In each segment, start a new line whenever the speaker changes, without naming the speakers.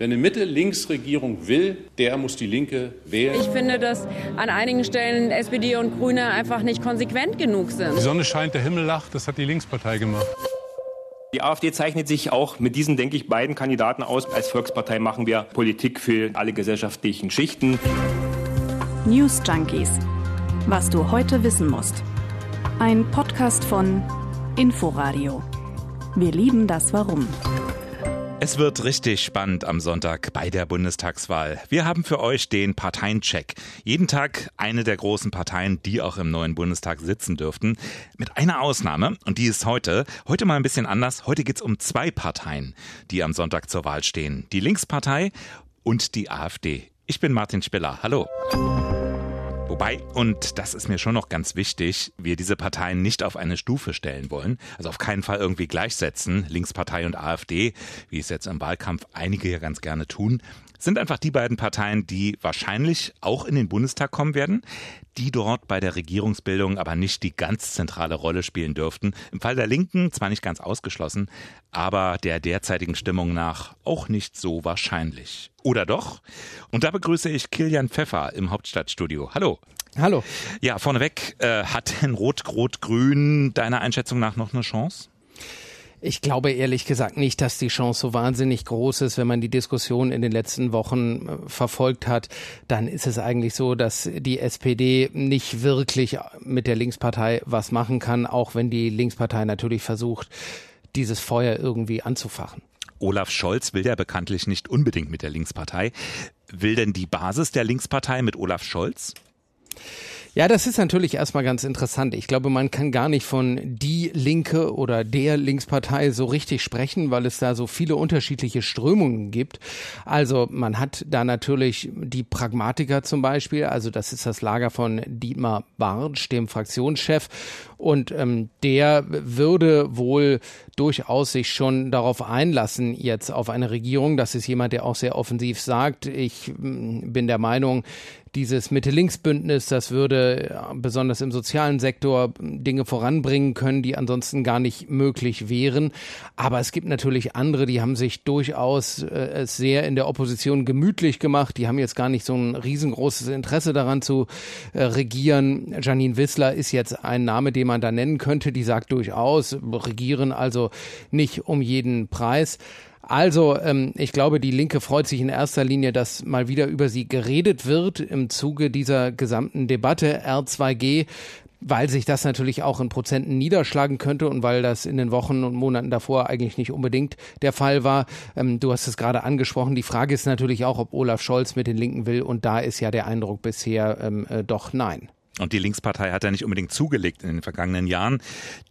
Wer eine Mitte-Links-Regierung will, der muss die Linke wählen.
Ich finde, dass an einigen Stellen SPD und Grüne einfach nicht konsequent genug sind.
Die Sonne scheint, der Himmel lacht, das hat die Linkspartei gemacht.
Die AfD zeichnet sich auch mit diesen, denke ich, beiden Kandidaten aus. Als Volkspartei machen wir Politik für alle gesellschaftlichen Schichten.
News Junkies. Was du heute wissen musst. Ein Podcast von Inforadio. Wir lieben das Warum.
Es wird richtig spannend am Sonntag bei der Bundestagswahl. Wir haben für euch den Parteiencheck. Jeden Tag eine der großen Parteien, die auch im neuen Bundestag sitzen dürften. Mit einer Ausnahme, und die ist heute. Heute mal ein bisschen anders. Heute geht's um zwei Parteien, die am Sonntag zur Wahl stehen. Die Linkspartei und die AfD. Ich bin Martin Spiller. Hallo. Wobei, und das ist mir schon noch ganz wichtig, wir diese Parteien nicht auf eine Stufe stellen wollen, also auf keinen Fall irgendwie gleichsetzen, Linkspartei und AfD, wie es jetzt im Wahlkampf einige ja ganz gerne tun, sind einfach die beiden Parteien, die wahrscheinlich auch in den Bundestag kommen werden, die dort bei der Regierungsbildung aber nicht die ganz zentrale Rolle spielen dürften. Im Fall der Linken zwar nicht ganz ausgeschlossen, aber der derzeitigen Stimmung nach auch nicht so wahrscheinlich. Oder doch? Und da begrüße ich Kilian Pfeffer im Hauptstadtstudio. Hallo.
Hallo.
Ja, vorneweg, äh, hat denn Rot-Rot-Grün deiner Einschätzung nach noch eine Chance?
Ich glaube ehrlich gesagt nicht, dass die Chance so wahnsinnig groß ist. Wenn man die Diskussion in den letzten Wochen äh, verfolgt hat, dann ist es eigentlich so, dass die SPD nicht wirklich mit der Linkspartei was machen kann, auch wenn die Linkspartei natürlich versucht, dieses Feuer irgendwie anzufachen.
Olaf Scholz will ja bekanntlich nicht unbedingt mit der Linkspartei. Will denn die Basis der Linkspartei mit Olaf Scholz?
Ja, das ist natürlich erstmal ganz interessant. Ich glaube, man kann gar nicht von die Linke oder der Linkspartei so richtig sprechen, weil es da so viele unterschiedliche Strömungen gibt. Also man hat da natürlich die Pragmatiker zum Beispiel, also das ist das Lager von Dietmar Bartsch, dem Fraktionschef. Und ähm, der würde wohl durchaus sich schon darauf einlassen, jetzt auf eine Regierung. Das ist jemand, der auch sehr offensiv sagt, ich mm, bin der Meinung, dieses Mitte-Links-Bündnis, das würde besonders im sozialen Sektor Dinge voranbringen können, die ansonsten gar nicht möglich wären. Aber es gibt natürlich andere, die haben sich durchaus äh, sehr in der Opposition gemütlich gemacht. Die haben jetzt gar nicht so ein riesengroßes Interesse daran zu äh, regieren. Janine Wissler ist jetzt ein Name, den man da nennen könnte. Die sagt durchaus, regieren also nicht um jeden Preis. Also, ähm, ich glaube, die Linke freut sich in erster Linie, dass mal wieder über sie geredet wird im Zuge dieser gesamten Debatte R2G weil sich das natürlich auch in Prozenten niederschlagen könnte und weil das in den Wochen und Monaten davor eigentlich nicht unbedingt der Fall war. Ähm, du hast es gerade angesprochen. Die Frage ist natürlich auch, ob Olaf Scholz mit den Linken will und da ist ja der Eindruck bisher ähm, äh, doch nein.
Und die Linkspartei hat ja nicht unbedingt zugelegt in den vergangenen Jahren.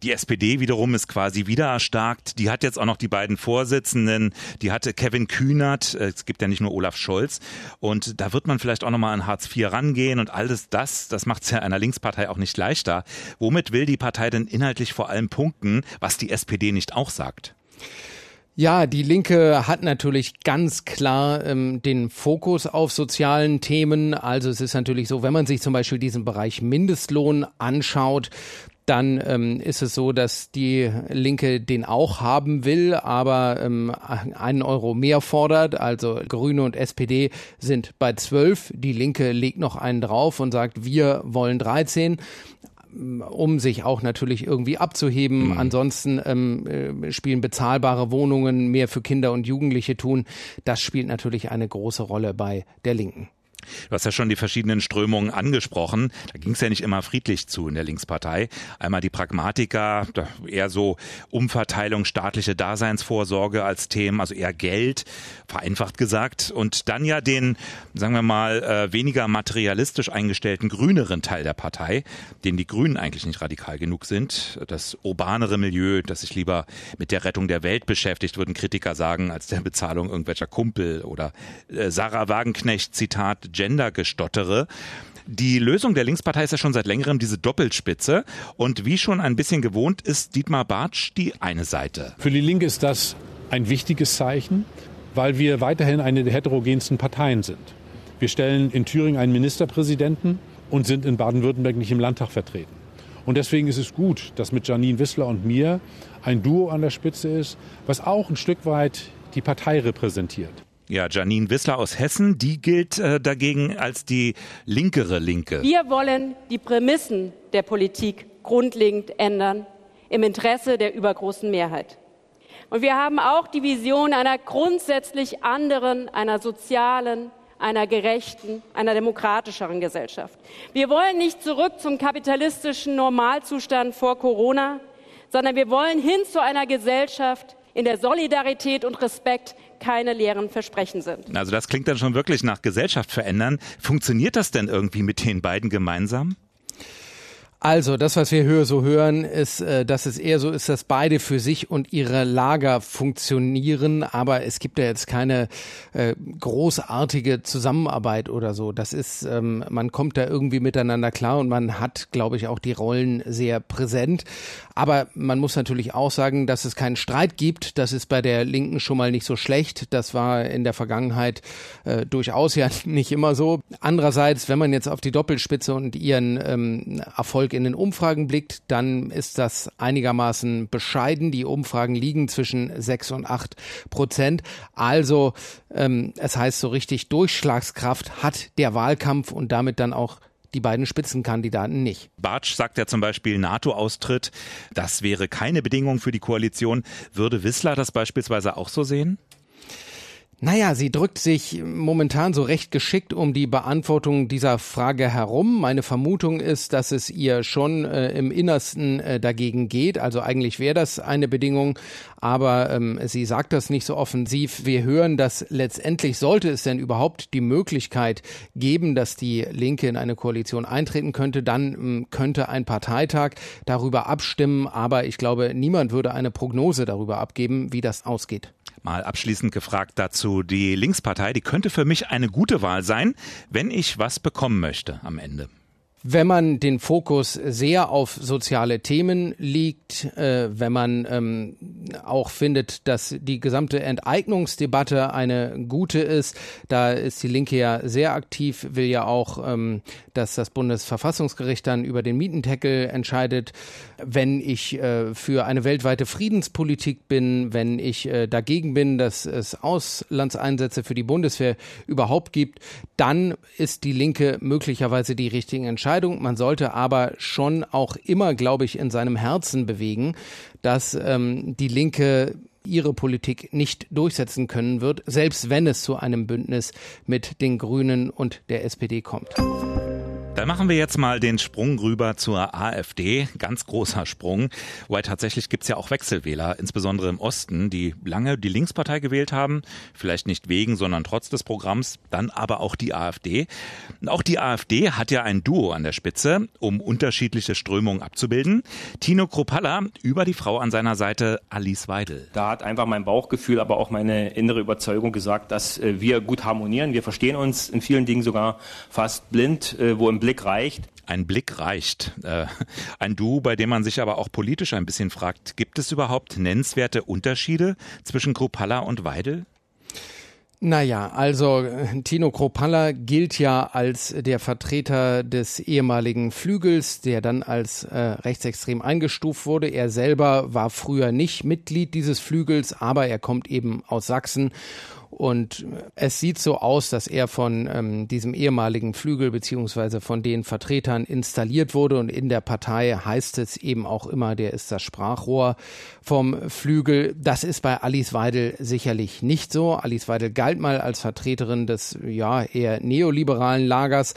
Die SPD wiederum ist quasi wieder erstarkt. Die hat jetzt auch noch die beiden Vorsitzenden. Die hatte Kevin Kühnert. Es gibt ja nicht nur Olaf Scholz. Und da wird man vielleicht auch nochmal an Hartz IV rangehen und alles das, das macht es ja einer Linkspartei auch nicht leichter. Womit will die Partei denn inhaltlich vor allem punkten, was die SPD nicht auch sagt?
Ja, die Linke hat natürlich ganz klar ähm, den Fokus auf sozialen Themen. Also es ist natürlich so, wenn man sich zum Beispiel diesen Bereich Mindestlohn anschaut, dann ähm, ist es so, dass die Linke den auch haben will, aber ähm, einen Euro mehr fordert. Also Grüne und SPD sind bei zwölf. Die Linke legt noch einen drauf und sagt, wir wollen 13 um sich auch natürlich irgendwie abzuheben. Mhm. Ansonsten ähm, äh, spielen bezahlbare Wohnungen mehr für Kinder und Jugendliche tun. Das spielt natürlich eine große Rolle bei der Linken.
Du hast ja schon die verschiedenen Strömungen angesprochen. Da ging es ja nicht immer friedlich zu in der Linkspartei. Einmal die Pragmatiker, eher so Umverteilung, staatliche Daseinsvorsorge als Themen, also eher Geld, vereinfacht gesagt. Und dann ja den, sagen wir mal, äh, weniger materialistisch eingestellten grüneren Teil der Partei, den die Grünen eigentlich nicht radikal genug sind. Das urbanere Milieu, das sich lieber mit der Rettung der Welt beschäftigt, würden Kritiker sagen, als der Bezahlung irgendwelcher Kumpel oder äh, Sarah Wagenknecht, Zitat, Gender-Gestottere. Die Lösung der Linkspartei ist ja schon seit längerem diese Doppelspitze. Und wie schon ein bisschen gewohnt ist Dietmar Bartsch die eine Seite.
Für die Linke ist das ein wichtiges Zeichen, weil wir weiterhin eine der heterogensten Parteien sind. Wir stellen in Thüringen einen Ministerpräsidenten und sind in Baden-Württemberg nicht im Landtag vertreten. Und deswegen ist es gut, dass mit Janine Wissler und mir ein Duo an der Spitze ist, was auch ein Stück weit die Partei repräsentiert.
Ja, Janine Wissler aus Hessen, die gilt äh, dagegen als die linkere Linke.
Wir wollen die Prämissen der Politik grundlegend ändern im Interesse der übergroßen Mehrheit. Und wir haben auch die Vision einer grundsätzlich anderen, einer sozialen, einer gerechten, einer demokratischeren Gesellschaft. Wir wollen nicht zurück zum kapitalistischen Normalzustand vor Corona, sondern wir wollen hin zu einer Gesellschaft, in der Solidarität und Respekt keine leeren Versprechen sind.
Also das klingt dann schon wirklich nach Gesellschaft verändern. Funktioniert das denn irgendwie mit den beiden gemeinsam?
Also, das, was wir höher so hören, ist, äh, dass es eher so ist, dass beide für sich und ihre Lager funktionieren, aber es gibt ja jetzt keine äh, großartige Zusammenarbeit oder so. Das ist, ähm, man kommt da irgendwie miteinander klar und man hat, glaube ich, auch die Rollen sehr präsent. Aber man muss natürlich auch sagen, dass es keinen Streit gibt. Das ist bei der Linken schon mal nicht so schlecht. Das war in der Vergangenheit äh, durchaus ja nicht immer so. Andererseits, wenn man jetzt auf die Doppelspitze und ihren ähm, Erfolg Erfolg in den Umfragen blickt, dann ist das einigermaßen bescheiden. Die Umfragen liegen zwischen sechs und acht Prozent. Also ähm, es heißt so richtig, Durchschlagskraft hat der Wahlkampf und damit dann auch die beiden Spitzenkandidaten nicht.
Bartsch sagt ja zum Beispiel NATO-Austritt. Das wäre keine Bedingung für die Koalition. Würde Wissler das beispielsweise auch so sehen?
Naja, sie drückt sich momentan so recht geschickt um die Beantwortung dieser Frage herum. Meine Vermutung ist, dass es ihr schon äh, im Innersten äh, dagegen geht. Also eigentlich wäre das eine Bedingung, aber ähm, sie sagt das nicht so offensiv. Wir hören, dass letztendlich sollte es denn überhaupt die Möglichkeit geben, dass die Linke in eine Koalition eintreten könnte, dann ähm, könnte ein Parteitag darüber abstimmen. Aber ich glaube, niemand würde eine Prognose darüber abgeben, wie das ausgeht.
Mal abschließend gefragt dazu, die Linkspartei, die könnte für mich eine gute Wahl sein, wenn ich was bekommen möchte am Ende.
Wenn man den Fokus sehr auf soziale Themen liegt, äh, wenn man ähm, auch findet, dass die gesamte Enteignungsdebatte eine gute ist, da ist die Linke ja sehr aktiv, will ja auch, ähm, dass das Bundesverfassungsgericht dann über den Mietendeckel entscheidet. Wenn ich äh, für eine weltweite Friedenspolitik bin, wenn ich äh, dagegen bin, dass es Auslandseinsätze für die Bundeswehr überhaupt gibt, dann ist die Linke möglicherweise die richtigen Entscheidungen. Entscheidung. Man sollte aber schon auch immer, glaube ich, in seinem Herzen bewegen, dass ähm, die Linke ihre Politik nicht durchsetzen können wird, selbst wenn es zu einem Bündnis mit den Grünen und der SPD kommt.
Dann machen wir jetzt mal den Sprung rüber zur AfD. Ganz großer Sprung. Weil tatsächlich gibt's ja auch Wechselwähler, insbesondere im Osten, die lange die Linkspartei gewählt haben. Vielleicht nicht wegen, sondern trotz des Programms. Dann aber auch die AfD. auch die AfD hat ja ein Duo an der Spitze, um unterschiedliche Strömungen abzubilden. Tino Kropalla über die Frau an seiner Seite, Alice Weidel.
Da hat einfach mein Bauchgefühl, aber auch meine innere Überzeugung gesagt, dass äh, wir gut harmonieren. Wir verstehen uns in vielen Dingen sogar fast blind, äh, wo im Blick reicht.
Ein Blick reicht. Äh, ein Duo, bei dem man sich aber auch politisch ein bisschen fragt, gibt es überhaupt nennenswerte Unterschiede zwischen Kropalla und Weidel?
Naja, also äh, Tino Kropalla gilt ja als der Vertreter des ehemaligen Flügels, der dann als äh, rechtsextrem eingestuft wurde. Er selber war früher nicht Mitglied dieses Flügels, aber er kommt eben aus Sachsen und es sieht so aus, dass er von ähm, diesem ehemaligen Flügel beziehungsweise von den Vertretern installiert wurde. Und in der Partei heißt es eben auch immer, der ist das Sprachrohr vom Flügel. Das ist bei Alice Weidel sicherlich nicht so. Alice Weidel galt mal als Vertreterin des ja eher neoliberalen Lagers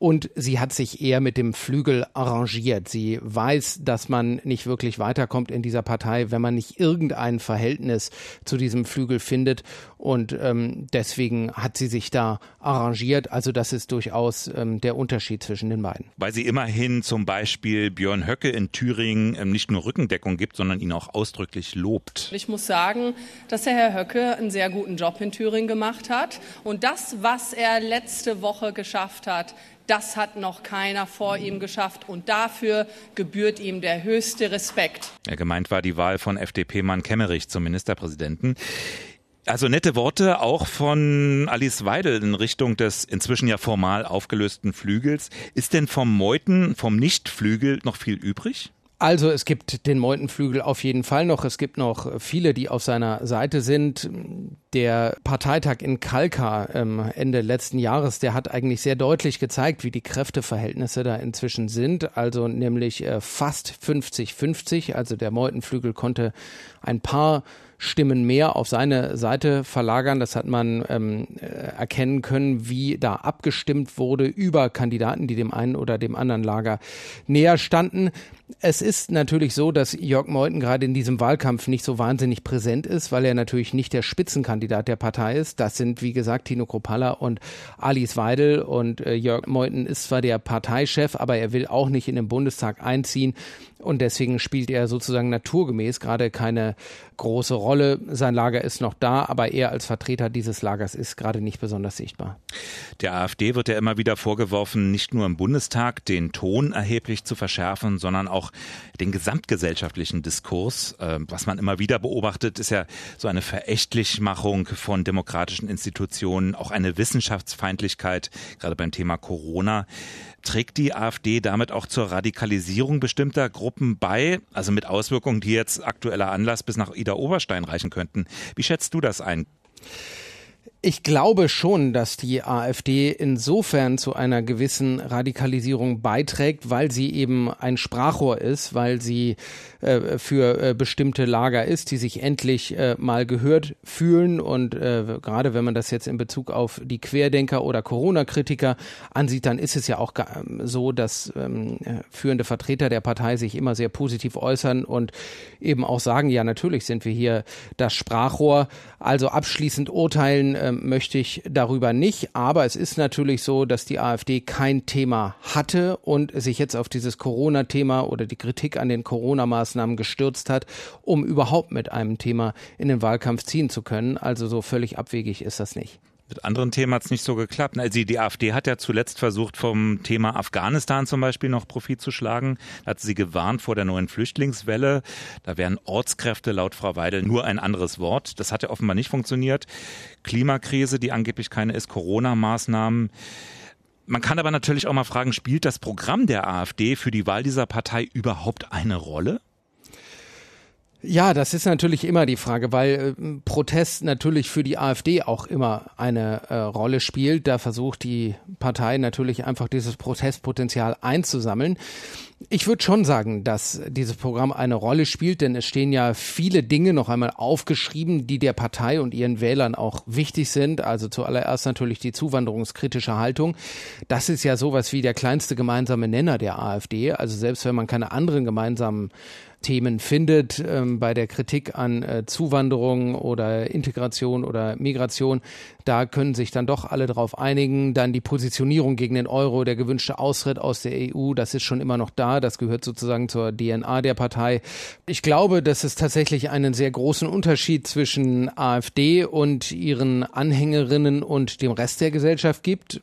und sie hat sich eher mit dem Flügel arrangiert. Sie weiß, dass man nicht wirklich weiterkommt in dieser Partei, wenn man nicht irgendein Verhältnis zu diesem Flügel findet. Und ähm, deswegen hat sie sich da arrangiert. Also das ist durchaus ähm, der Unterschied zwischen den beiden.
Weil sie immerhin zum Beispiel Björn Höcke in Thüringen ähm, nicht nur Rückendeckung gibt, sondern ihn auch ausdrücklich lobt.
Ich muss sagen, dass der Herr Höcke einen sehr guten Job in Thüringen gemacht hat. Und das, was er letzte Woche geschafft hat, das hat noch keiner vor ihm geschafft und dafür gebührt ihm der höchste Respekt.
Ja, gemeint war die Wahl von FDP-Mann Kemmerich zum Ministerpräsidenten. Also nette Worte auch von Alice Weidel in Richtung des inzwischen ja formal aufgelösten Flügels. Ist denn vom Meuten, vom Nichtflügel noch viel übrig?
Also es gibt den Meutenflügel auf jeden Fall noch. Es gibt noch viele, die auf seiner Seite sind. Der Parteitag in Kalkar ähm, Ende letzten Jahres, der hat eigentlich sehr deutlich gezeigt, wie die Kräfteverhältnisse da inzwischen sind. Also nämlich äh, fast 50-50. Also der Meutenflügel konnte ein paar Stimmen mehr auf seine Seite verlagern. Das hat man ähm, äh, erkennen können, wie da abgestimmt wurde über Kandidaten, die dem einen oder dem anderen Lager näher standen. Es ist natürlich so, dass Jörg Meuthen gerade in diesem Wahlkampf nicht so wahnsinnig präsent ist, weil er natürlich nicht der Spitzenkandidat der Partei ist. Das sind, wie gesagt, Tino Kropalla und Alice Weidel. Und äh, Jörg Meuthen ist zwar der Parteichef, aber er will auch nicht in den Bundestag einziehen. Und deswegen spielt er sozusagen naturgemäß gerade keine große Rolle. Sein Lager ist noch da, aber er als Vertreter dieses Lagers ist gerade nicht besonders sichtbar.
Der AfD wird ja immer wieder vorgeworfen, nicht nur im Bundestag den Ton erheblich zu verschärfen, sondern auch den gesamtgesellschaftlichen Diskurs. Ähm, was man immer wieder beobachtet, ist ja so eine Verächtlichmachung von demokratischen Institutionen, auch eine Wissenschaftsfeindlichkeit, gerade beim Thema Corona. Trägt die AfD damit auch zur Radikalisierung bestimmter Gruppen bei, also mit Auswirkungen, die jetzt aktueller Anlass bis nach Ida Oberstein reichen könnten? Wie schätzt du das ein?
Ich glaube schon, dass die AfD insofern zu einer gewissen Radikalisierung beiträgt, weil sie eben ein Sprachrohr ist, weil sie äh, für äh, bestimmte Lager ist, die sich endlich äh, mal gehört fühlen. Und äh, gerade wenn man das jetzt in Bezug auf die Querdenker oder Corona-Kritiker ansieht, dann ist es ja auch so, dass ähm, führende Vertreter der Partei sich immer sehr positiv äußern und eben auch sagen, ja, natürlich sind wir hier das Sprachrohr. Also abschließend urteilen äh, möchte ich darüber nicht. Aber es ist natürlich so, dass die AfD kein Thema hatte und sich jetzt auf dieses Corona-Thema oder die Kritik an den Corona-Maßnahmen gestürzt hat, um überhaupt mit einem Thema in den Wahlkampf ziehen zu können. Also so völlig abwegig ist das nicht.
Mit anderen Themen hat es nicht so geklappt. Also die AfD hat ja zuletzt versucht, vom Thema Afghanistan zum Beispiel noch Profit zu schlagen. Da hat sie gewarnt vor der neuen Flüchtlingswelle. Da wären Ortskräfte laut Frau Weidel nur ein anderes Wort. Das hat ja offenbar nicht funktioniert. Klimakrise, die angeblich keine ist, Corona-Maßnahmen. Man kann aber natürlich auch mal fragen, spielt das Programm der AfD für die Wahl dieser Partei überhaupt eine Rolle?
Ja, das ist natürlich immer die Frage, weil äh, Protest natürlich für die AfD auch immer eine äh, Rolle spielt. Da versucht die Partei natürlich einfach dieses Protestpotenzial einzusammeln. Ich würde schon sagen, dass dieses Programm eine Rolle spielt, denn es stehen ja viele Dinge noch einmal aufgeschrieben, die der Partei und ihren Wählern auch wichtig sind. Also zuallererst natürlich die zuwanderungskritische Haltung. Das ist ja sowas wie der kleinste gemeinsame Nenner der AfD. Also selbst wenn man keine anderen gemeinsamen Themen findet ähm, bei der Kritik an äh, Zuwanderung oder Integration oder Migration. Da können sich dann doch alle darauf einigen. Dann die Positionierung gegen den Euro, der gewünschte Austritt aus der EU, das ist schon immer noch da. Das gehört sozusagen zur DNA der Partei. Ich glaube, dass es tatsächlich einen sehr großen Unterschied zwischen AfD und ihren Anhängerinnen und dem Rest der Gesellschaft gibt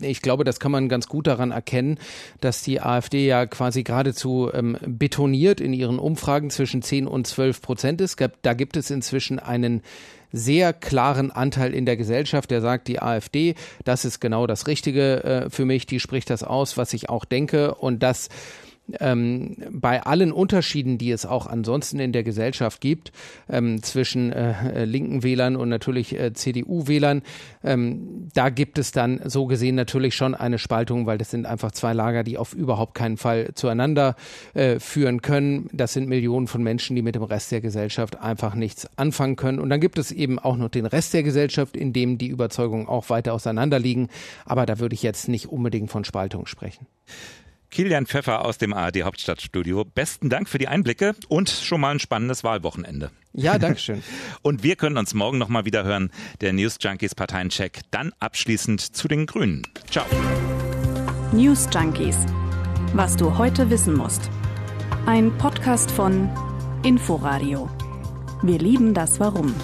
ich glaube, das kann man ganz gut daran erkennen, dass die AfD ja quasi geradezu ähm, betoniert in ihren Umfragen zwischen 10 und 12 Prozent ist. Da gibt es inzwischen einen sehr klaren Anteil in der Gesellschaft, der sagt, die AfD, das ist genau das Richtige äh, für mich, die spricht das aus, was ich auch denke und das ähm, bei allen Unterschieden, die es auch ansonsten in der Gesellschaft gibt, ähm, zwischen äh, linken Wählern und natürlich äh, CDU-Wählern, ähm, da gibt es dann so gesehen natürlich schon eine Spaltung, weil das sind einfach zwei Lager, die auf überhaupt keinen Fall zueinander äh, führen können. Das sind Millionen von Menschen, die mit dem Rest der Gesellschaft einfach nichts anfangen können. Und dann gibt es eben auch noch den Rest der Gesellschaft, in dem die Überzeugungen auch weiter auseinander liegen. Aber da würde ich jetzt nicht unbedingt von Spaltung sprechen.
Kilian Pfeffer aus dem ARD Hauptstadtstudio. Besten Dank für die Einblicke und schon mal ein spannendes Wahlwochenende.
Ja, danke schön.
und wir können uns morgen nochmal wieder hören. Der News Junkies Parteiencheck. Dann abschließend zu den Grünen. Ciao.
News Junkies. Was du heute wissen musst. Ein Podcast von Inforadio. Wir lieben das Warum.